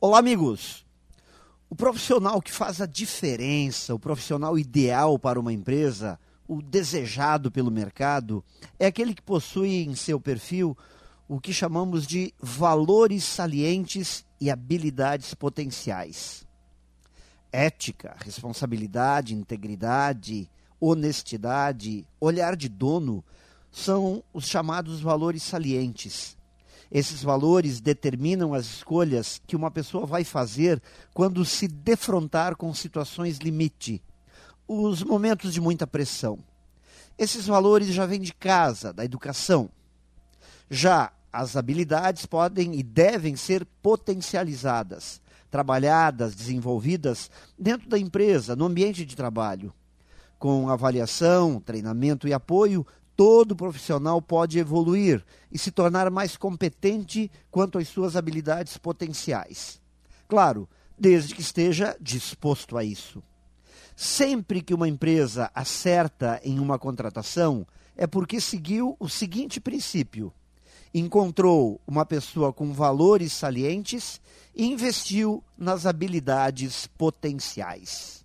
Olá, amigos! O profissional que faz a diferença, o profissional ideal para uma empresa, o desejado pelo mercado, é aquele que possui em seu perfil o que chamamos de valores salientes e habilidades potenciais. Ética, responsabilidade, integridade, honestidade, olhar de dono são os chamados valores salientes esses valores determinam as escolhas que uma pessoa vai fazer quando se defrontar com situações limite, os momentos de muita pressão. Esses valores já vêm de casa, da educação. Já as habilidades podem e devem ser potencializadas, trabalhadas, desenvolvidas dentro da empresa, no ambiente de trabalho. Com avaliação, treinamento e apoio, todo profissional pode evoluir e se tornar mais competente quanto às suas habilidades potenciais. Claro, desde que esteja disposto a isso. Sempre que uma empresa acerta em uma contratação, é porque seguiu o seguinte princípio: encontrou uma pessoa com valores salientes e investiu nas habilidades potenciais.